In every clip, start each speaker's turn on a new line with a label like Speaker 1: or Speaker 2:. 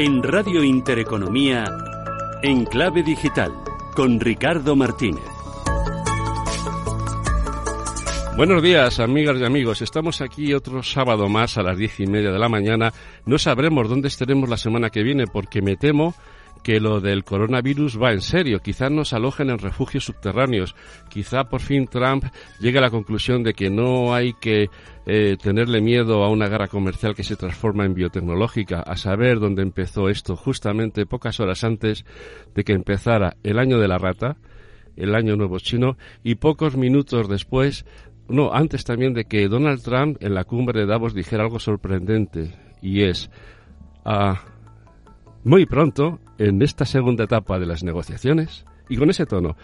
Speaker 1: En Radio Intereconomía, en clave digital, con Ricardo Martínez.
Speaker 2: Buenos días, amigas y amigos. Estamos aquí otro sábado más a las diez y media de la mañana. No sabremos dónde estaremos la semana que viene porque me temo que lo del coronavirus va en serio. Quizá nos alojen en refugios subterráneos. Quizá por fin Trump llegue a la conclusión de que no hay que eh, tenerle miedo a una guerra comercial que se transforma en biotecnológica. A saber dónde empezó esto justamente pocas horas antes de que empezara el año de la rata, el año nuevo chino, y pocos minutos después, no, antes también de que Donald Trump en la cumbre de Davos dijera algo sorprendente, y es, ah, muy pronto, en esta segunda etapa de las negociaciones, y con ese tono,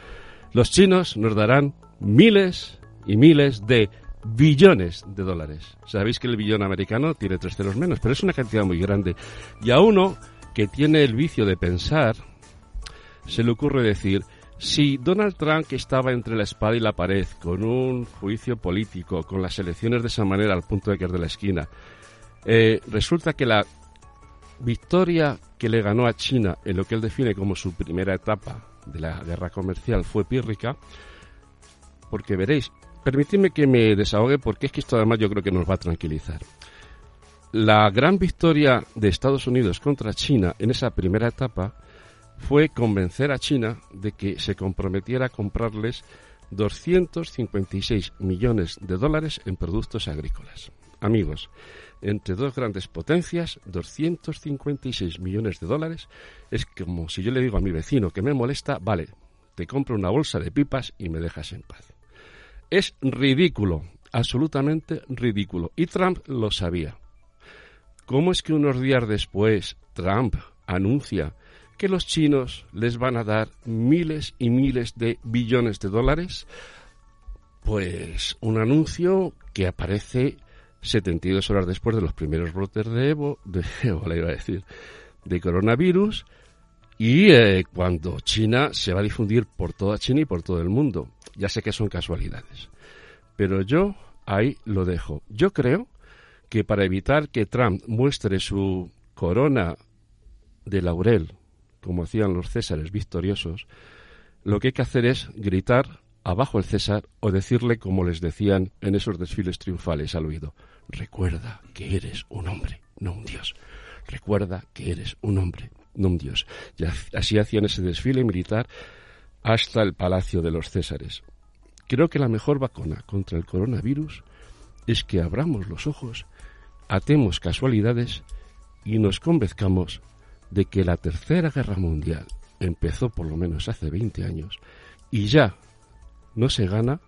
Speaker 2: los chinos nos darán miles y miles de billones de dólares. Sabéis que el billón americano tiene tres ceros menos, pero es una cantidad muy grande. Y a uno que tiene el vicio de pensar, se le ocurre decir, si Donald Trump estaba entre la espada y la pared, con un juicio político, con las elecciones de esa manera al punto de que es de la esquina, eh, resulta que la victoria que le ganó a China en lo que él define como su primera etapa de la guerra comercial fue pírrica, porque veréis, permitidme que me desahogue porque es que esto además yo creo que nos va a tranquilizar. La gran victoria de Estados Unidos contra China en esa primera etapa fue convencer a China de que se comprometiera a comprarles 256 millones de dólares en productos agrícolas. Amigos, entre dos grandes potencias, 256 millones de dólares, es como si yo le digo a mi vecino que me molesta, vale, te compro una bolsa de pipas y me dejas en paz. Es ridículo, absolutamente ridículo. Y Trump lo sabía. ¿Cómo es que unos días después Trump anuncia que los chinos les van a dar miles y miles de billones de dólares? Pues un anuncio que aparece 72 horas después de los primeros brotes de Evo, de Evo, iba a decir, de coronavirus, y eh, cuando China se va a difundir por toda China y por todo el mundo. Ya sé que son casualidades. Pero yo ahí lo dejo. Yo creo que para evitar que Trump muestre su corona de laurel, como hacían los césares victoriosos, lo que hay que hacer es gritar abajo el César o decirle como les decían en esos desfiles triunfales al oído, recuerda que eres un hombre, no un dios. Recuerda que eres un hombre, no un dios. Y así hacían ese desfile militar hasta el palacio de los Césares. Creo que la mejor vacuna contra el coronavirus es que abramos los ojos, atemos casualidades y nos convenzcamos de que la Tercera Guerra Mundial empezó por lo menos hace 20 años y ya no se gana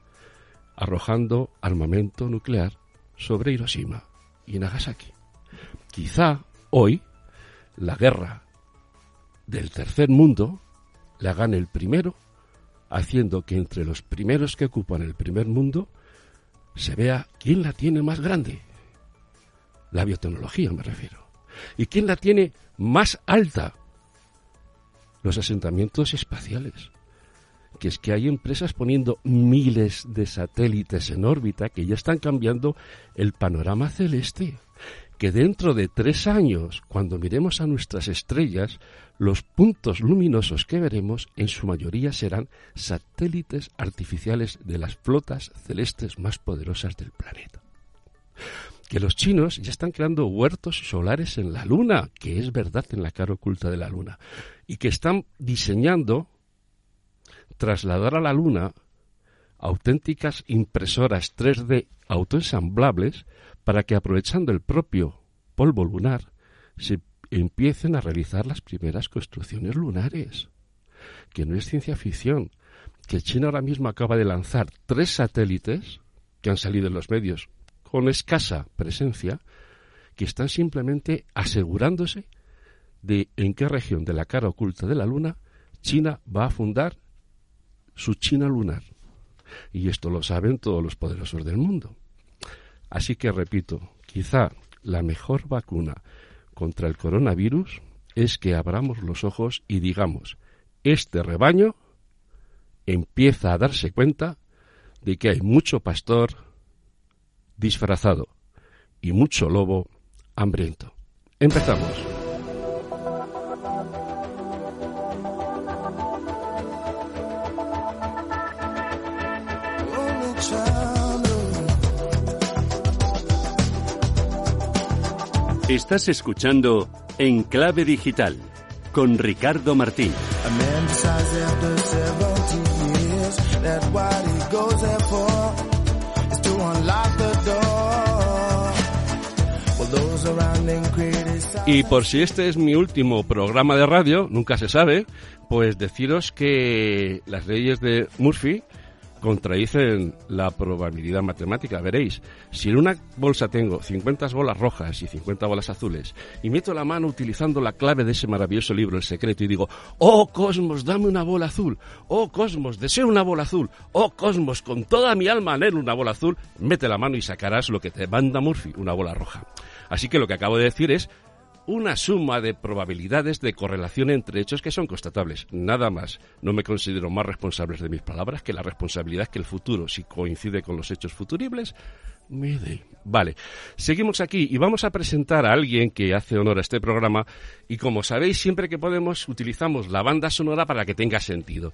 Speaker 2: arrojando armamento nuclear sobre Hiroshima y Nagasaki. Quizá hoy la guerra del tercer mundo la gane el primero, haciendo que entre los primeros que ocupan el primer mundo se vea quién la tiene más grande. La biotecnología me refiero. ¿Y quién la tiene más alta? Los asentamientos espaciales que es que hay empresas poniendo miles de satélites en órbita que ya están cambiando el panorama celeste. Que dentro de tres años, cuando miremos a nuestras estrellas, los puntos luminosos que veremos en su mayoría serán satélites artificiales de las flotas celestes más poderosas del planeta. Que los chinos ya están creando huertos solares en la Luna, que es verdad en la cara oculta de la Luna, y que están diseñando trasladar a la Luna auténticas impresoras 3D autoensamblables para que aprovechando el propio polvo lunar se empiecen a realizar las primeras construcciones lunares. Que no es ciencia ficción, que China ahora mismo acaba de lanzar tres satélites que han salido en los medios con escasa presencia, que están simplemente asegurándose de en qué región de la cara oculta de la Luna China va a fundar su China lunar. Y esto lo saben todos los poderosos del mundo. Así que repito, quizá la mejor vacuna contra el coronavirus es que abramos los ojos y digamos, este rebaño empieza a darse cuenta de que hay mucho pastor disfrazado y mucho lobo hambriento. Empezamos.
Speaker 1: Estás escuchando En Clave Digital con Ricardo Martín.
Speaker 2: Y por si este es mi último programa de radio, nunca se sabe, pues deciros que las leyes de Murphy contradicen la probabilidad matemática. Veréis, si en una bolsa tengo 50 bolas rojas y 50 bolas azules y meto la mano utilizando la clave de ese maravilloso libro, El Secreto, y digo, oh Cosmos, dame una bola azul, oh Cosmos, deseo una bola azul, oh Cosmos, con toda mi alma anhelo una bola azul, mete la mano y sacarás lo que te manda Murphy, una bola roja. Así que lo que acabo de decir es una suma de probabilidades de correlación entre hechos que son constatables. Nada más. No me considero más responsable de mis palabras que la responsabilidad que el futuro, si coincide con los hechos futuribles, me dé. Vale, seguimos aquí y vamos a presentar a alguien que hace honor a este programa y como sabéis, siempre que podemos utilizamos la banda sonora para que tenga sentido.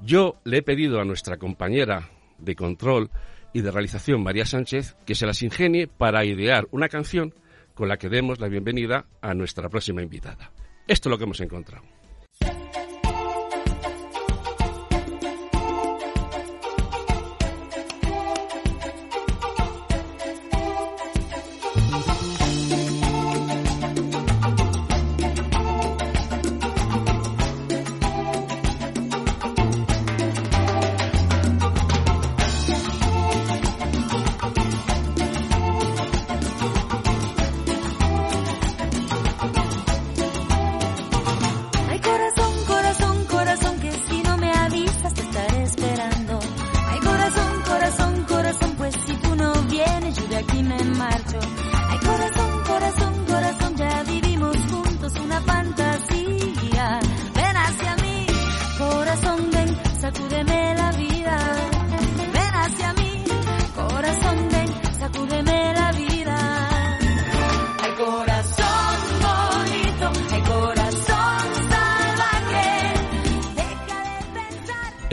Speaker 2: Yo le he pedido a nuestra compañera de control y de realización, María Sánchez, que se las ingenie para idear una canción con la que demos la bienvenida a nuestra próxima invitada. Esto es lo que hemos encontrado.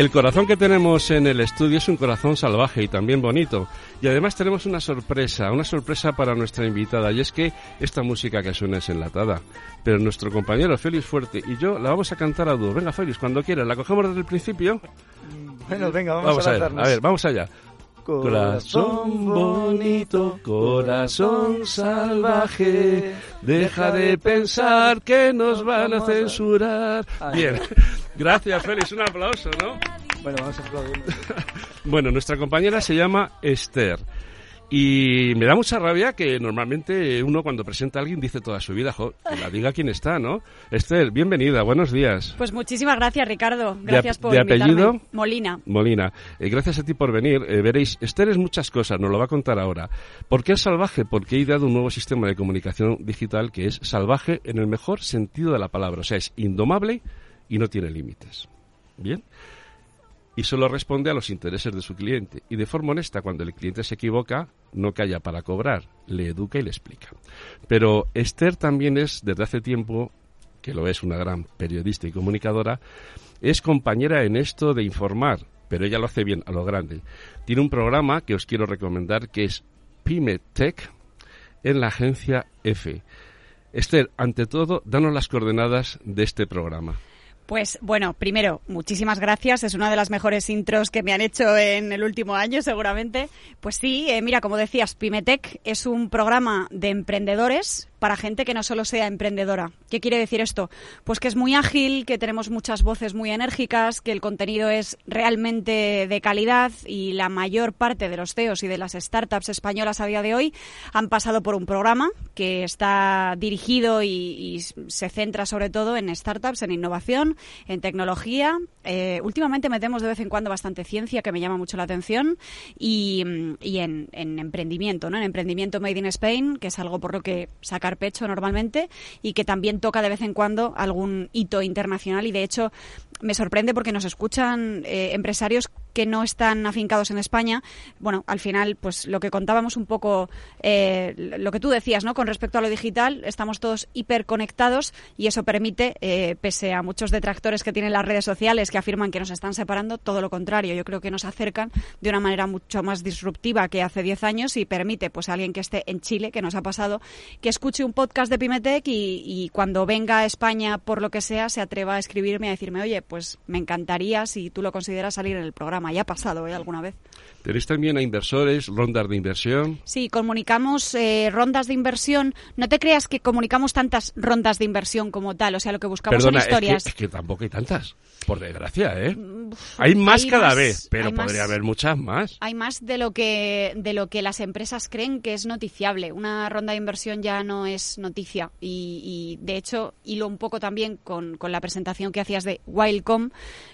Speaker 2: El corazón que tenemos en el estudio es un corazón salvaje y también bonito. Y además tenemos una sorpresa, una sorpresa para nuestra invitada. Y es que esta música que suena es enlatada. Pero nuestro compañero Félix Fuerte y yo la vamos a cantar a dúo. Venga, Félix, cuando quieras. ¿La cogemos desde el principio?
Speaker 3: Bueno, venga, vamos, a,
Speaker 2: ver. A ver, vamos allá. Corazón bonito, corazón salvaje, deja de pensar que nos van a censurar. Bien, gracias Félix, un aplauso, ¿no?
Speaker 3: Bueno, vamos a aplaudir.
Speaker 2: bueno, nuestra compañera se llama Esther. Y me da mucha rabia que normalmente uno cuando presenta a alguien dice toda su vida, jo, la diga quién está, ¿no? Esther, bienvenida, buenos días.
Speaker 4: Pues muchísimas gracias, Ricardo. Gracias por
Speaker 2: ¿De apellido?
Speaker 4: Molina.
Speaker 2: Molina. Eh, gracias a ti por venir. Eh, veréis, Esther es muchas cosas, nos lo va a contar ahora. ¿Por qué es salvaje? Porque he ideado un nuevo sistema de comunicación digital que es salvaje en el mejor sentido de la palabra. O sea, es indomable y no tiene límites. ¿Bien? y solo responde a los intereses de su cliente. Y de forma honesta, cuando el cliente se equivoca, no calla para cobrar, le educa y le explica. Pero Esther también es, desde hace tiempo, que lo es una gran periodista y comunicadora, es compañera en esto de informar, pero ella lo hace bien, a lo grande. Tiene un programa que os quiero recomendar que es Pyme Tech en la agencia F. Esther, ante todo, danos las coordenadas de este programa.
Speaker 4: Pues bueno, primero, muchísimas gracias. Es una de las mejores intros que me han hecho en el último año, seguramente. Pues sí, eh, mira, como decías, Pimetech es un programa de emprendedores para gente que no solo sea emprendedora. ¿Qué quiere decir esto? Pues que es muy ágil, que tenemos muchas voces muy enérgicas, que el contenido es realmente de calidad y la mayor parte de los CEOs y de las startups españolas a día de hoy han pasado por un programa que está dirigido y, se centra sobre todo en startups, en innovación, en tecnología. Eh, últimamente metemos de vez en cuando bastante ciencia que me llama mucho la atención y, en, en, emprendimiento, ¿no? En emprendimiento made in Spain, que es algo por lo que saca pecho normalmente y que también toca de vez en cuando algún hito internacional. Y de hecho me sorprende porque nos escuchan eh, empresarios que no están afincados en España. Bueno, al final, pues lo que contábamos un poco, eh, lo que tú decías, ¿no? Con respecto a lo digital, estamos todos hiperconectados y eso permite, eh, pese a muchos detractores que tienen las redes sociales que afirman que nos están separando, todo lo contrario. Yo creo que nos acercan de una manera mucho más disruptiva que hace 10 años y permite, pues, a alguien que esté en Chile, que nos ha pasado, que escuche un podcast de Pimetec y, y cuando venga a España, por lo que sea, se atreva a escribirme a decirme, oye, pues me encantaría si tú lo consideras salir en el programa. Ya ha pasado ¿eh? alguna vez.
Speaker 2: ¿Tenéis también a inversores, rondas de inversión?
Speaker 4: Sí, comunicamos eh, rondas de inversión. No te creas que comunicamos tantas rondas de inversión como tal. O sea, lo que buscamos son historias.
Speaker 2: Es que, es que tampoco hay tantas, por desgracia, ¿eh? hay más cada vez, pero podría haber muchas más.
Speaker 4: Hay más de lo que de lo que las empresas creen que es noticiable. Una ronda de inversión ya no es noticia y, de hecho hilo un poco también con, con la presentación que hacías de Wildcom,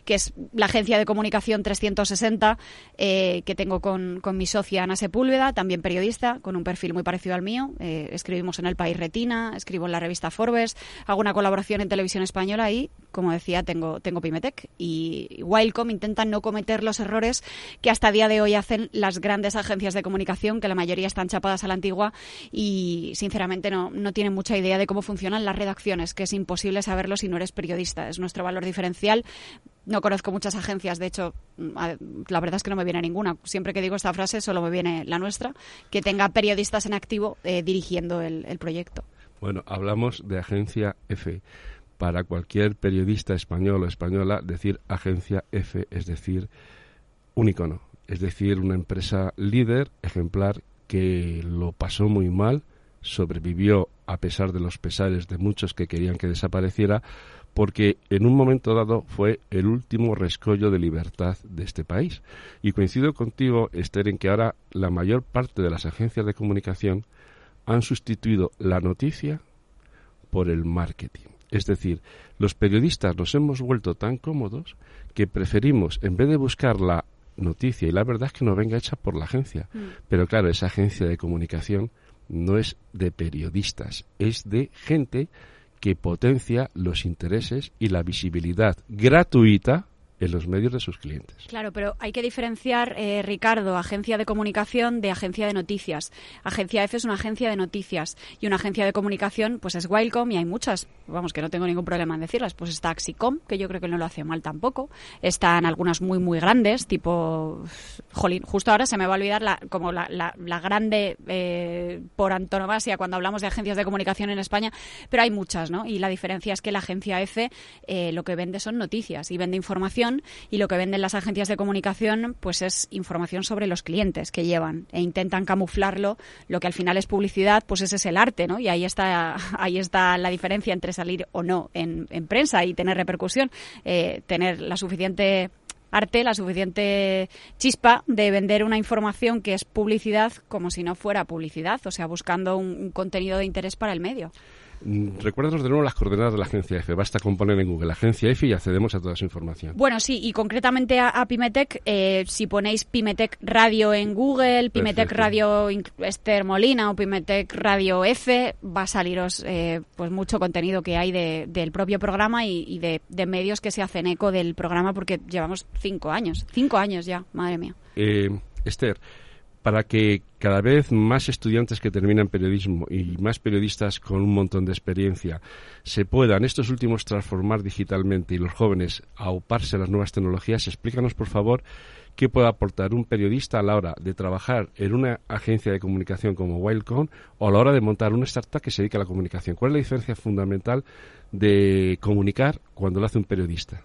Speaker 4: que es la agencia de comunicación 360 eh, que tengo con, mi socia Ana Sepúlveda, también periodista, con un perfil muy parecido al mío. Eh, escribimos en El País Retina, escribo en la revista Forbes, hago una colaboración en televisión española y, como decía, tengo, tengo Pimetec. Y Wildcom intenta no cometer los errores que hasta el día de hoy hacen las grandes agencias de comunicación, que la mayoría están chapadas a la antigua y, sinceramente, no, no tienen mucha idea de cómo funcionan las redacciones, que es imposible saberlo si no eres periodista. Es nuestro valor diferencial no conozco muchas agencias, de hecho, mm, la verdad es que no me viene ninguna. Siempre que digo esta frase solo me viene la nuestra, que tenga periodistas en activo eh, dirigiendo el, proyecto.
Speaker 2: Bueno, hablamos de agencia F. Para cualquier periodista español o española, decir agencia F es decir un icono, es decir, una empresa líder, ejemplar, que lo pasó muy mal, sobrevivió a pesar de los pesares de muchos que querían que desapareciera, porque en un momento dado fue el último rescollo de libertad de este país. Y coincido contigo, Esther, en que ahora la mayor parte de las agencias de comunicación han sustituido la noticia por el marketing. Es decir, los periodistas nos hemos vuelto tan cómodos que preferimos, en vez de buscar la noticia, y la verdad es que no venga hecha por la agencia, mm. pero claro, esa agencia de comunicación no es de periodistas, es de gente que potencia los intereses y la visibilidad gratuita en los medios de sus clientes.
Speaker 4: Claro, pero hay que diferenciar, eh, Ricardo, agencia de comunicación de agencia de noticias. Agencia F es una agencia de noticias y una agencia de comunicación pues es Wildcom y hay muchas, vamos, que no tengo ningún problema en decirlas. Pues está Axicom, que yo creo que no lo hace mal tampoco. Están algunas muy, muy grandes, tipo, jolín, justo ahora se me va a olvidar la, como la, la, grande eh, por antonomasia cuando hablamos de agencias de comunicación en España, pero hay muchas, ¿no? Y la diferencia es que la agencia F eh, lo que vende son noticias y vende información y lo que venden las agencias de comunicación pues es información sobre los clientes que llevan e intentan camuflarlo. Lo que al final es publicidad pues ese es el arte no y ahí está ahí está la diferencia entre salir o no en, prensa y tener repercusión. Eh, tener la suficiente arte, la suficiente chispa de vender una información que es publicidad como si no fuera publicidad, o sea, buscando un contenido de interés para el medio.
Speaker 2: Mm, recuérdanos de nuevo las coordenadas de la agencia F. Basta con poner en Google agencia F y accedemos a toda esa información.
Speaker 4: Bueno, sí, y concretamente a, Pimetec, eh, si ponéis Pimetec Radio en Google, Pimetec Radio Esther Molina o Pimetec Radio F, va a saliros eh, pues mucho contenido que hay del propio programa y, de, medios que se hacen eco del programa porque llevamos cinco años, cinco años ya, madre mía.
Speaker 2: Eh, Esther, para que cada vez más estudiantes que terminan periodismo y más periodistas con un montón de experiencia se puedan estos últimos transformar digitalmente y los jóvenes auparse a las nuevas tecnologías, explícanos por favor qué puede aportar un periodista a la hora de trabajar en una agencia de comunicación como Wildcon o a la hora de montar una startup que se dedica a la comunicación. ¿Cuál es la diferencia fundamental de comunicar cuando lo hace un periodista?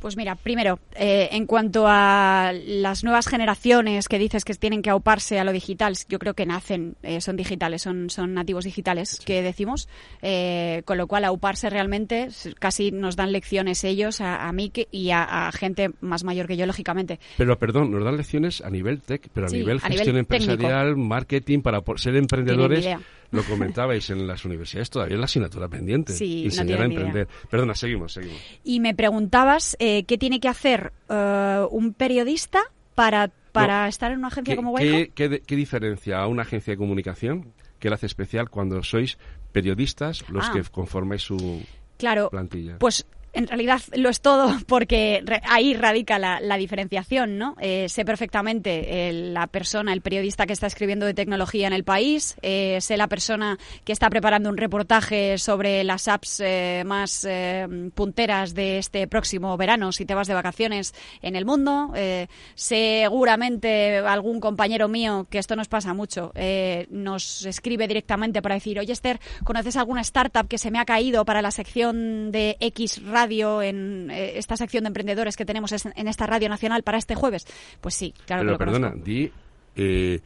Speaker 4: Pues mira, primero, eh, en cuanto a las nuevas generaciones que dices que tienen que auparse a lo digital, yo creo que nacen, eh, son digitales, son, son nativos digitales, que decimos, eh, con lo cual auparse realmente casi nos dan lecciones ellos, a, mí y a, gente más mayor que yo, lógicamente.
Speaker 2: Pero perdón, nos dan lecciones a nivel tech, pero a nivel gestión empresarial, marketing, para ser emprendedores lo comentabais en las universidades, todavía es la asignatura pendiente.
Speaker 4: Sí,
Speaker 2: enseñar a emprender. Perdona, seguimos, seguimos.
Speaker 4: Y me preguntabas eh, qué tiene que hacer eh, un periodista para, para estar en una agencia como
Speaker 2: Waycom. ¿qué, qué, diferencia a una agencia de comunicación que la hace especial cuando sois periodistas los ah. que conformáis su
Speaker 4: claro,
Speaker 2: plantilla?
Speaker 4: Pues en realidad lo es todo porque ahí radica la, diferenciación, ¿no? Eh, sé perfectamente eh, la persona, el periodista que está escribiendo de tecnología en el país, eh, sé la persona que está preparando un reportaje sobre las apps más punteras de este próximo verano si te vas de vacaciones en el mundo, seguramente algún compañero mío, que esto nos pasa mucho, nos escribe directamente para decir, oye Esther, ¿conoces alguna startup que se me ha caído para la sección de X radio, en eh, esta sección de emprendedores que tenemos en esta radio nacional para este jueves? Pues sí, claro
Speaker 2: Pero
Speaker 4: que
Speaker 2: lo perdona, di... Eh,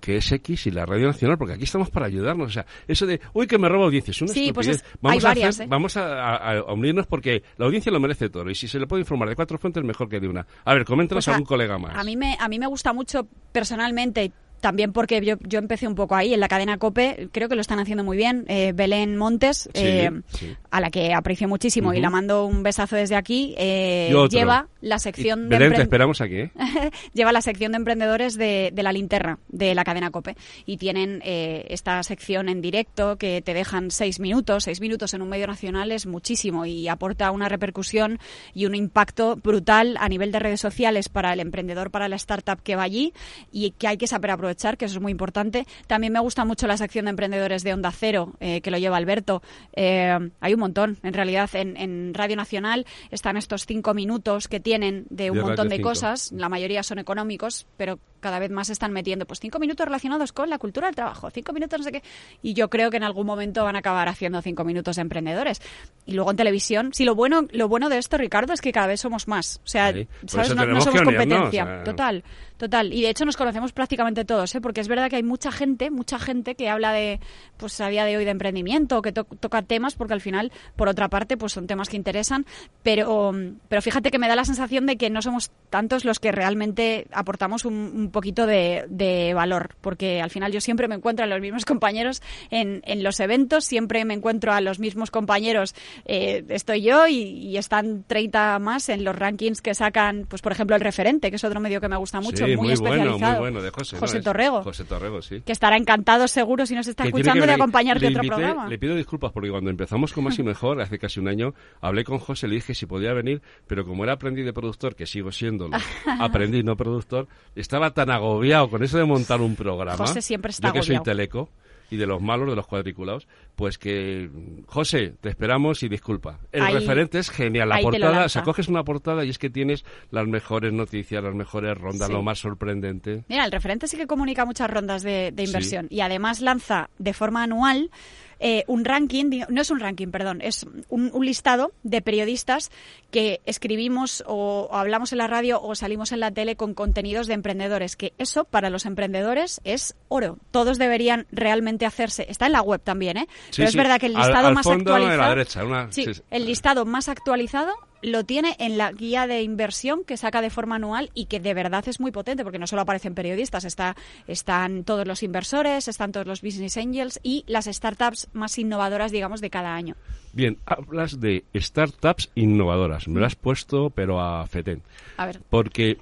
Speaker 2: que es X y la Radio Nacional, porque aquí estamos para ayudarnos. O sea, eso de, uy, que me robo audiencia, es una sí, Pues vamos a, varias, ¿eh? vamos a, unirnos porque la audiencia lo merece todo. Y si se le puede informar de cuatro fuentes, mejor que de una. A ver, coméntanos pues a, algún colega más.
Speaker 4: A mí, me, a mí me gusta mucho personalmente también porque yo, yo empecé un poco ahí en la cadena COPE, creo que lo están haciendo muy bien. Eh, Belén Montes, eh, a la que aprecio muchísimo y la mando un besazo desde aquí, eh, lleva la sección
Speaker 2: de... Belén, te esperamos aquí.
Speaker 4: lleva la sección de emprendedores de, de, la linterna de la cadena COPE y tienen esta sección en directo que te dejan seis minutos. Seis minutos en un medio nacional es muchísimo y aporta una repercusión y un impacto brutal a nivel de redes sociales para el emprendedor, para la startup que va allí y que hay que saber aprovechar que eso es muy importante. También me gusta mucho la sección de emprendedores de Onda Cero, eh, que lo lleva Alberto. Eh, hay un montón, en realidad, en, Radio Nacional están estos cinco minutos que tienen de un montón de cosas, la mayoría son económicos, pero cada vez más están metiendo pues cinco minutos relacionados con la cultura del trabajo, cinco minutos no sé qué, y yo creo que en algún momento van a acabar haciendo cinco minutos de emprendedores. Y luego en televisión, sí, lo bueno, lo bueno de esto, Ricardo, es que cada vez somos más. O sea, ¿sabes? No, somos competencia. Total, total. Y de hecho nos conocemos prácticamente todos, ¿eh? porque es verdad que hay mucha gente, mucha gente que habla de, pues a día de hoy de emprendimiento, que toca temas, porque al final, por otra parte, pues son temas que interesan, pero, pero fíjate que me da la sensación de que no somos tantos los que realmente aportamos un un poquito de, valor, porque al final yo siempre me encuentro a los mismos compañeros en, en los eventos, siempre me encuentro a los mismos compañeros, eh, estoy yo y, están 30 más en los rankings que sacan, pues por ejemplo, el referente, que es otro medio que me gusta mucho, muy, especializado.
Speaker 2: Bueno, de José,
Speaker 4: José Torrego.
Speaker 2: José Torrego, sí.
Speaker 4: Que estará encantado seguro si nos está escuchando de acompañarte otro programa.
Speaker 2: Le pido disculpas porque cuando empezamos con Más y Mejor, hace casi un año, hablé con José, le dije si podía venir, pero como era aprendiz de productor, que sigo siendo aprendiz no productor, estaba tan agobiado con eso de montar un programa.
Speaker 4: José siempre está
Speaker 2: Yo que soy teleco y de los malos, de los cuadriculados, pues que, José, te esperamos y disculpa. El referente es genial. La portada, o sea, coges una portada y es que tienes las mejores noticias, las mejores rondas, lo más sorprendente.
Speaker 4: Mira, el referente sí que comunica muchas rondas de, inversión y además lanza de forma anual eh, un ranking, no es un ranking, perdón, es un, listado de periodistas que escribimos o, hablamos en la radio o salimos en la tele con contenidos de emprendedores, que eso para los emprendedores es oro. Todos deberían realmente hacerse. Está en la web también, ¿eh? Pero es verdad que el listado más actualizado. el listado más actualizado lo tiene en la guía de inversión que saca de forma anual y que de verdad es muy potente porque no solo aparecen periodistas, está, están todos los inversores, están todos los business angels y las startups más innovadoras, digamos, de cada año.
Speaker 2: Bien, hablas de startups innovadoras. Me lo has puesto, pero a fetén.
Speaker 4: A ver.
Speaker 2: Porque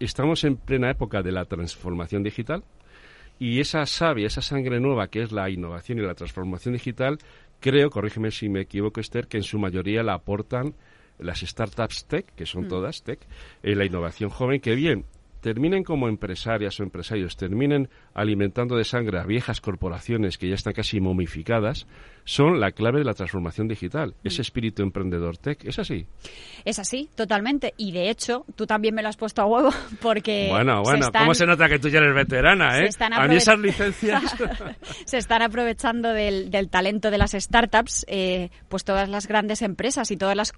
Speaker 2: estamos en plena época de la transformación digital y esa savia, esa sangre nueva que es la innovación y la transformación digital, creo, corrígeme si me equivoco, Esther, que en su mayoría la aportan las startups tech, que son mm. todas tech, eh, la innovación joven, que bien, terminen como empresarias o empresarios, terminen alimentando de sangre a viejas corporaciones que ya están casi momificadas, son la clave de la transformación digital. Mm. Ese espíritu emprendedor tech, ¿es así?
Speaker 4: Es así, totalmente. Y de hecho, tú también me lo has puesto a huevo porque...
Speaker 2: Bueno, bueno, ¿cómo se nota que tú ya eres veterana, eh? A mí esas licencias...
Speaker 4: se están aprovechando del, talento de las startups, eh, pues todas las grandes empresas y todas las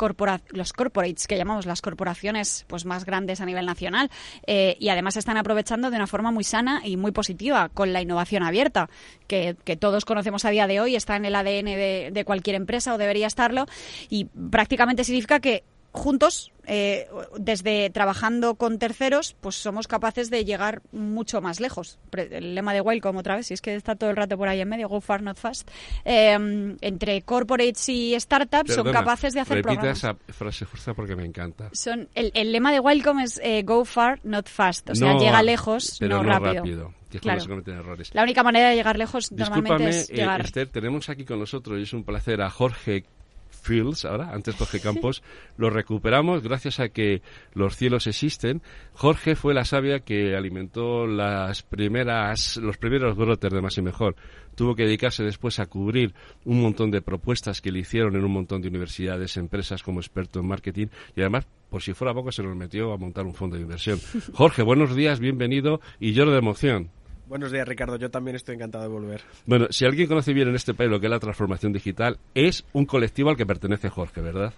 Speaker 4: los corporates, que llamamos las corporaciones pues más grandes a nivel nacional. Eh, y además se están aprovechando de una forma muy sana y muy positiva con la innovación abierta, que, que todos conocemos a día de hoy, está en el ADN de, cualquier empresa o debería estarlo y prácticamente significa que juntos, eh, desde trabajando con terceros, pues somos capaces de llegar mucho más lejos. El lema de Welcome otra vez, si es que está todo el rato por ahí en medio, go far, not fast. Em, entre corporates y startups son capaces de hacer
Speaker 2: repita esa frase fuerza porque me encanta.
Speaker 4: Son, el, el lema de Welcome es eh, go far, not fast. O sea, llega lejos,
Speaker 2: no,
Speaker 4: rápido
Speaker 2: claro. cometen errores.
Speaker 4: La única manera de llegar lejos normalmente es
Speaker 2: eh,
Speaker 4: llegar...
Speaker 2: Esther, tenemos aquí con nosotros, y es un placer, a Jorge Fields, ahora, antes Jorge Campos, lo recuperamos gracias a que los cielos existen. Jorge fue la sabia que alimentó las primeras, los primeros brotes de Más y Mejor. Tuvo que dedicarse después a cubrir un montón de propuestas que le hicieron en un montón de universidades, empresas como experto en marketing y además por si fuera poco se nos metió a montar un fondo de inversión. Jorge, buenos días, bienvenido y lloro de emoción.
Speaker 5: Buenos días, Ricardo. Yo también estoy encantado de volver.
Speaker 2: Bueno, si alguien conoce bien en este país lo que es la transformación digital, es un colectivo al que pertenece Jorge, ¿verdad?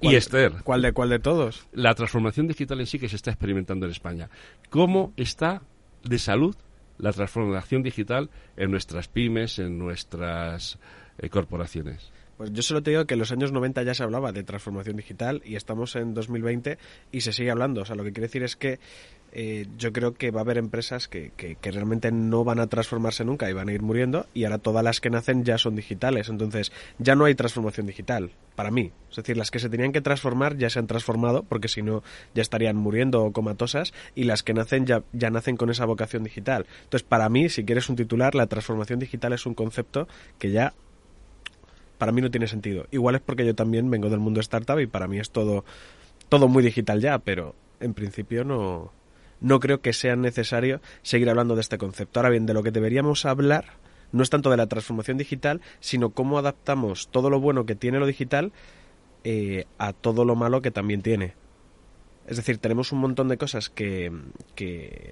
Speaker 2: Y Esther.
Speaker 5: ¿Cuál de cuál de todos?
Speaker 2: La transformación digital en sí que se está experimentando en España. ¿Cómo está de salud la transformación digital en nuestras pymes, en nuestras eh, corporaciones?
Speaker 5: Pues yo solo te digo que en los años 90 ya se hablaba de transformación digital y estamos en 2020 y se sigue hablando. O sea, lo que quiere decir es que eh, yo creo que va a haber empresas que, que, realmente no van a transformarse nunca y van a ir muriendo y ahora todas las que nacen ya son digitales. Entonces ya no hay transformación digital, para mí. Es decir, las que se tenían que transformar ya se han transformado porque si no ya estarían muriendo o comatosas y las que nacen ya, ya nacen con esa vocación digital. Entonces, para mí, si quieres un titular, la transformación digital es un concepto que ya para mí no tiene sentido. Igual es porque yo también vengo del mundo startup y para mí es todo, todo muy digital ya, pero en principio no, no creo que sea necesario seguir hablando de este concepto. Ahora bien, de lo que deberíamos hablar no es tanto de la transformación digital, sino cómo adaptamos todo lo bueno que tiene lo digital eh, a todo lo malo que también tiene. Es decir, tenemos un montón de cosas que,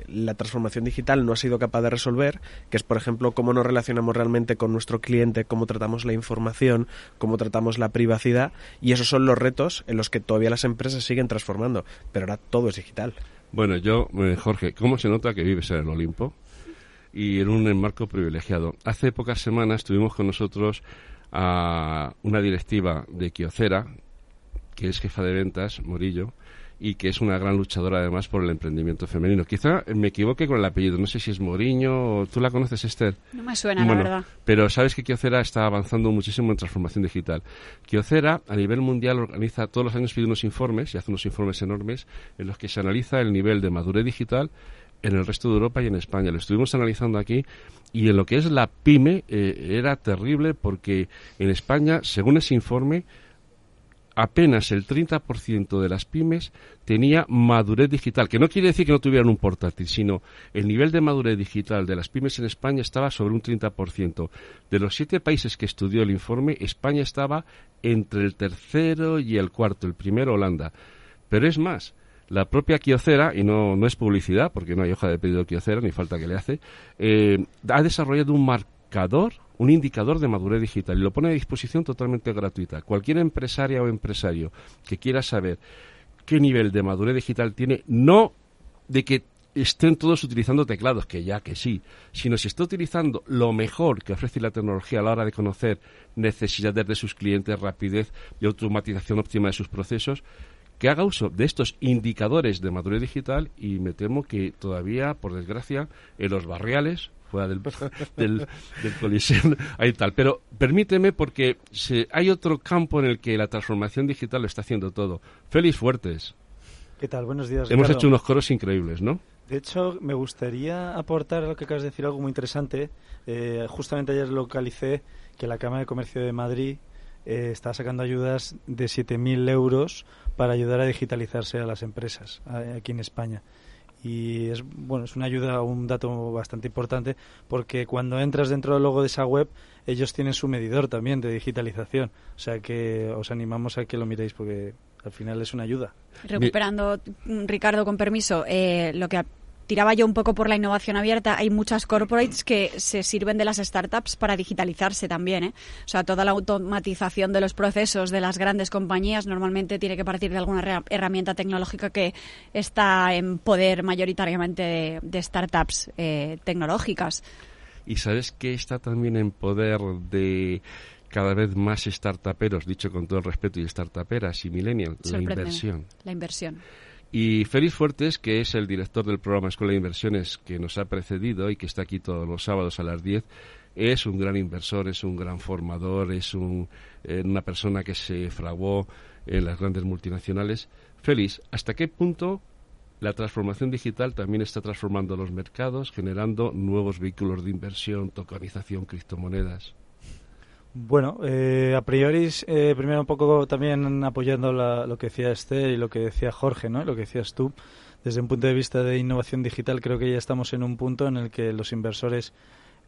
Speaker 5: la transformación digital no ha sido capaz de resolver, que es, por ejemplo, cómo nos relacionamos realmente con nuestro cliente, cómo tratamos la información, cómo tratamos la privacidad, y esos son los retos en los que todavía las empresas siguen transformando, pero ahora todo es digital.
Speaker 2: Bueno, yo, eh, Jorge, ¿cómo se nota que vives en el Olimpo? Y en un enmarco privilegiado. Hace pocas semanas tuvimos con nosotros a una directiva de Kiocera, que es jefa de ventas, Morillo, y que es una gran luchadora además por el emprendimiento femenino. Quizá me equivoque con el apellido, no sé si es Moriño o tú la conoces, Esther.
Speaker 4: No me suena, la verdad.
Speaker 2: Pero sabes que Kiocera está avanzando muchísimo en transformación digital. Kiocera a nivel mundial organiza todos los años pide unos informes y hace unos informes enormes en los que se analiza el nivel de madurez digital en el resto de Europa y en España. Lo estuvimos analizando aquí y en lo que es la pyme eh, era terrible porque en España, según ese informe, apenas el 30% de las pymes tenía madurez digital, que no quiere decir que no tuvieran un portátil, sino el nivel de madurez digital de las pymes en España estaba sobre un 30%. De los siete países que estudió el informe, España estaba entre el tercero y el cuarto, el primero Holanda. Pero es más, la propia Kiocera, y no, no es publicidad, porque no hay hoja de pedido Kiocera, ni falta que le hace, eh, ha desarrollado un marcador un indicador de madurez digital y lo pone a disposición totalmente gratuita. Cualquier empresaria o empresario que quiera saber qué nivel de madurez digital tiene, no de que estén todos utilizando teclados, que ya que sí, sino si está utilizando lo mejor que ofrece la tecnología a la hora de conocer necesidades de sus clientes, rapidez y automatización óptima de sus procesos, que haga uso de estos indicadores de madurez digital y me temo que todavía, por desgracia, en los barriales fuera del, del, del hay tal. Pero permíteme porque hay otro campo en el que la transformación digital lo está haciendo todo. Félix Fuertes.
Speaker 3: ¿Qué tal? Buenos días.
Speaker 2: Hemos hecho unos coros increíbles, ¿no?
Speaker 3: De hecho, me gustaría aportar a lo que acabas de decir algo muy interesante. Eh, justamente ayer localicé que la Cámara de Comercio de Madrid eh, está sacando ayudas de 7.000 euros para ayudar a digitalizarse a las empresas aquí en España y es bueno es una ayuda un dato bastante importante porque cuando entras dentro del logo de esa web ellos tienen su medidor también de digitalización. O sea que os animamos a que lo miréis porque al final es una ayuda.
Speaker 4: Recuperando Ricardo con permiso eh, lo que tiraba yo un poco por la innovación abierta, hay muchas corporates que se sirven de las startups para digitalizarse también. ¿eh? O sea, toda la automatización de los procesos de las grandes compañías normalmente tiene que partir de alguna herramienta tecnológica que está en poder mayoritariamente de, startups eh, tecnológicas.
Speaker 2: ¿Y sabes que está también en poder de cada vez más startuperos, dicho con todo el respeto, y startuperas y millennials? La inversión.
Speaker 4: La inversión.
Speaker 2: Y Félix Fuertes, que es el director del programa Escuela de Inversiones que nos ha precedido y que está aquí todos los sábados a las 10, es un gran inversor, es un gran formador, es eh, una persona que se fraguó en las grandes multinacionales. Félix, ¿hasta qué punto la transformación digital también está transformando los mercados, generando nuevos vehículos de inversión, tokenización, criptomonedas?
Speaker 3: Bueno, eh, a priori, eh, primero un poco también apoyando lo que decía Esther y lo que decía Jorge, ¿no? Lo que decías tú. Desde un punto de vista de innovación digital, creo que ya estamos en un punto en el que los inversores,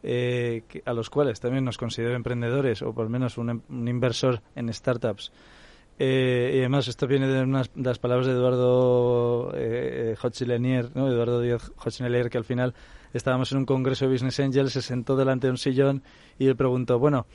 Speaker 3: eh, a los cuales también nos considero emprendedores, o por lo menos un, inversor en startups, y además esto viene de las palabras de Eduardo eh, ¿no? Eduardo Díaz Hotchinelier, que al final estábamos en un congreso de Business Angels, se sentó delante de un sillón y él preguntó, bueno,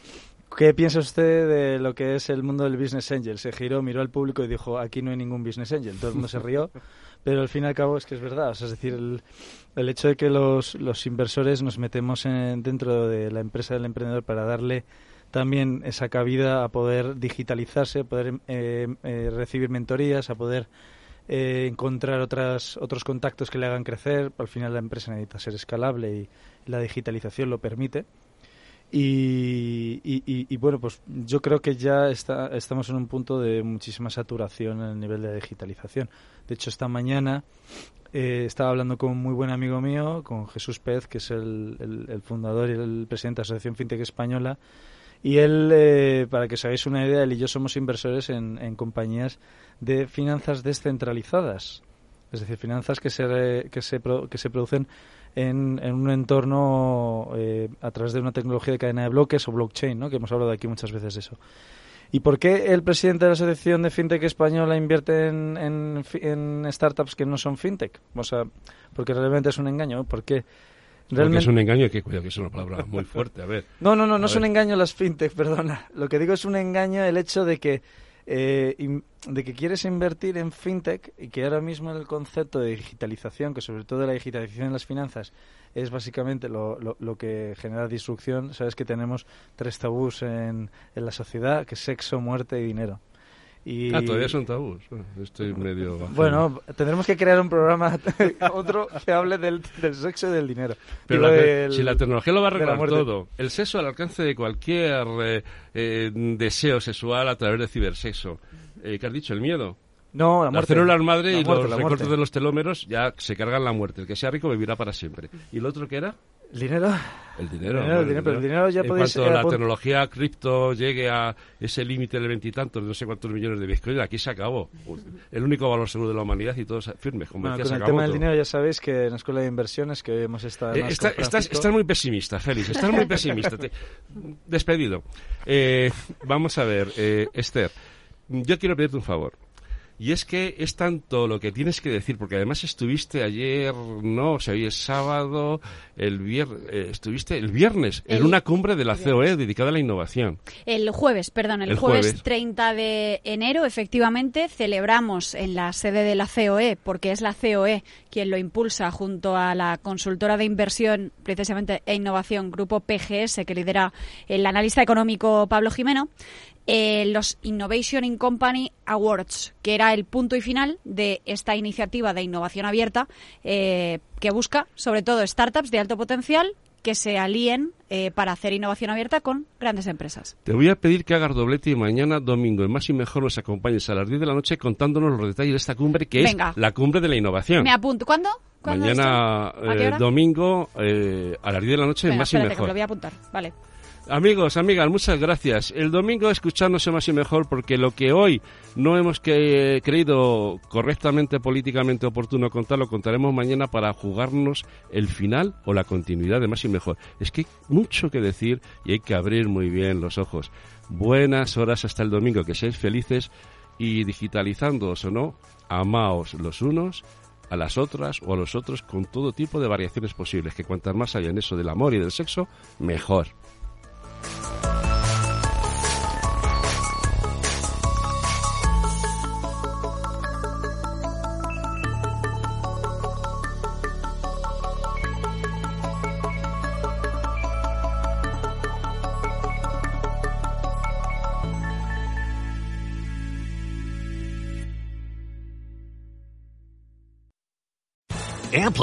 Speaker 3: ¿Qué piensa usted de lo que es el mundo del business angel? Se giró, miró al público y dijo, aquí no hay ningún business angel. Todo el mundo se rió, pero al fin y al cabo es que es verdad. es decir, el, hecho de que los, los inversores nos metemos dentro de la empresa del emprendedor para darle también esa cabida a poder digitalizarse, a poder eh, eh, recibir mentorías, a poder eh, encontrar otras, otros contactos que le hagan crecer. Al final la empresa necesita ser escalable y la digitalización lo permite. Y, bueno, pues yo creo que ya está, estamos en un punto de muchísima saturación en el nivel de digitalización. De hecho, esta mañana eh, estaba hablando con un muy buen amigo mío, con Jesús Pez, que es el, fundador y el presidente de la Asociación FinTech Española. Y él, eh, para que os hagáis una idea, él y yo somos inversores en, en compañías de finanzas descentralizadas. Es decir, finanzas que se, que se, que se producen en, un entorno eh, a través de una tecnología de cadena de bloques o blockchain, ¿no? que hemos hablado aquí muchas veces de eso. ¿Y por qué el presidente de la Asociación de FinTech Española invierte en, en, startups que no son FinTech? O sea, porque realmente es un engaño. Porque
Speaker 2: Realmente... es un engaño, que cuidado que es una palabra muy fuerte, a ver.
Speaker 3: No, no, no, no es un engaño las fintech, perdona. Lo que digo es un engaño el hecho de que eh, de que quieres invertir en fintech y que ahora mismo el concepto de digitalización, que sobre todo la digitalización en las finanzas es básicamente lo, lo, que genera disrupción, sabes que tenemos tres tabús en, en la sociedad, que sexo, muerte y dinero.
Speaker 2: Y... Ah, todavía son tabús. Estoy medio.
Speaker 3: Bueno, tendremos que crear un programa, otro que hable del, sexo y del dinero.
Speaker 2: Pero si la tecnología lo va a arreglar todo, el sexo al alcance de cualquier eh, eh, deseo sexual a través de cibersexo. Eh, ¿Qué has dicho? ¿El miedo?
Speaker 3: No, la muerte.
Speaker 2: Las madre y los recortes de los telómeros ya se cargan la muerte. El que sea rico vivirá para siempre. ¿Y el otro qué era?
Speaker 3: ¿El dinero?
Speaker 2: El dinero. El dinero, pero el dinero ya en cuanto la tecnología cripto llegue a ese límite de veintitantos, no sé cuántos millones de bitcoin, aquí se acabó. El único valor seguro de la humanidad y todos firmes. Como
Speaker 3: con el tema del dinero ya sabéis que en la Escuela de Inversiones que hemos estado...
Speaker 2: Eh, estás, estás, muy pesimista, Félix. Estás muy pesimista. Despedido. Eh, vamos a ver, eh, Esther. Yo quiero pedirte un favor. Y es que es tanto lo que tienes que decir, porque además estuviste ayer, no, o sea, hoy es sábado, el viernes, eh, estuviste el viernes en una cumbre de la COE dedicada a la innovación.
Speaker 4: El jueves, perdón, el, jueves, 30 de enero, efectivamente, celebramos en la sede de la COE, porque es la COE quien lo impulsa junto a la consultora de inversión, precisamente e innovación, Grupo PGS, que lidera el analista económico Pablo Jimeno. Eh, los Innovation in Company Awards, que era el punto y final de esta iniciativa de innovación abierta eh, que busca sobre todo startups de alto potencial que se alíen eh, para hacer innovación abierta con grandes empresas.
Speaker 2: Te voy a pedir que hagas doblete y mañana, domingo, en Más y Mejor, nos acompañes a las 10 de la noche contándonos los detalles de esta cumbre, que es la cumbre de la innovación.
Speaker 4: Me apunto. ¿Cuándo?
Speaker 2: mañana, domingo, a las 10 de la noche, en Más y Mejor.
Speaker 4: Que lo voy a apuntar. Vale.
Speaker 2: Amigos, amigas, muchas gracias. El domingo escucharnos más y mejor porque lo que hoy no hemos que, creído correctamente políticamente oportuno contar lo contaremos mañana para jugarnos el final o la continuidad de más y mejor. Es que hay mucho que decir y hay que abrir muy bien los ojos. Buenas horas hasta el domingo, que seáis felices y digitalizándoos o no, amaos los unos a las otras o a los otros con todo tipo de variaciones posibles, que cuantas más haya en eso del amor y del sexo, mejor.